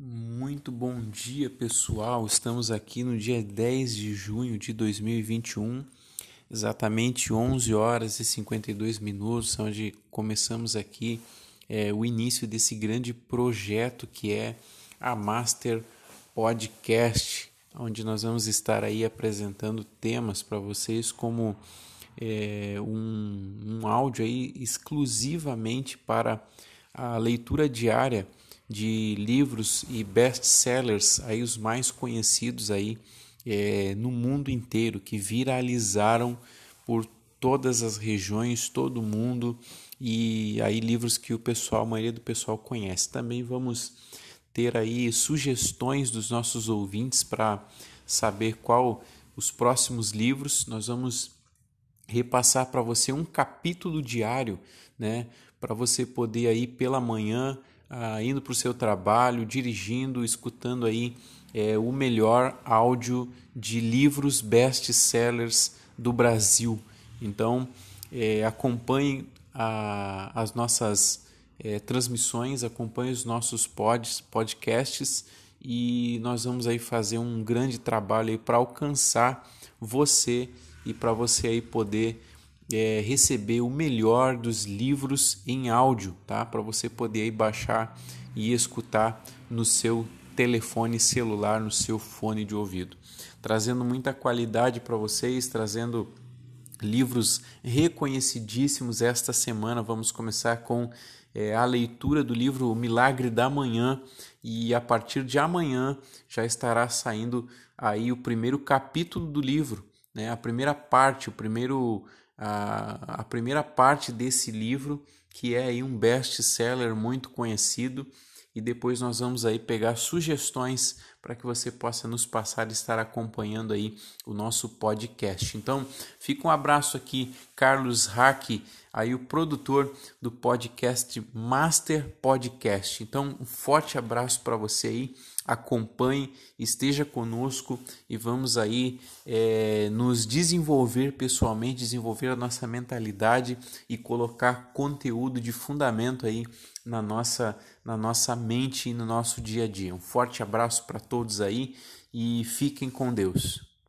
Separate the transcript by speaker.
Speaker 1: Muito bom dia, pessoal. Estamos aqui no dia 10 de junho de 2021, exatamente 11 horas e 52 minutos, onde começamos aqui é, o início desse grande projeto que é a Master Podcast, onde nós vamos estar aí apresentando temas para vocês como é, um, um áudio aí exclusivamente para a leitura diária de livros e best-sellers, aí os mais conhecidos aí é, no mundo inteiro, que viralizaram por todas as regiões, todo mundo, e aí livros que o pessoal, a maioria do pessoal conhece. Também vamos ter aí sugestões dos nossos ouvintes para saber qual os próximos livros. Nós vamos repassar para você um capítulo diário, né, para você poder aí pela manhã ah, indo para o seu trabalho, dirigindo, escutando aí é, o melhor áudio de livros best-sellers do Brasil. Então, é, acompanhe a, as nossas é, transmissões, acompanhe os nossos pods, podcasts e nós vamos aí fazer um grande trabalho para alcançar você e para você aí poder é, receber o melhor dos livros em áudio, tá? Para você poder aí baixar e escutar no seu telefone celular, no seu fone de ouvido, trazendo muita qualidade para vocês, trazendo livros reconhecidíssimos. Esta semana vamos começar com é, a leitura do livro O Milagre da Manhã e a partir de amanhã já estará saindo aí o primeiro capítulo do livro, né? A primeira parte, o primeiro a, a primeira parte desse livro, que é aí um best-seller muito conhecido, e depois nós vamos aí pegar sugestões para que você possa nos passar e estar acompanhando aí o nosso podcast. Então, fica um abraço aqui, Carlos Hack, aí o produtor do podcast Master Podcast. Então, um forte abraço para você aí acompanhe, esteja conosco e vamos aí é, nos desenvolver pessoalmente, desenvolver a nossa mentalidade e colocar conteúdo de fundamento aí na nossa, na nossa mente e no nosso dia a dia. Um forte abraço para todos aí e fiquem com Deus.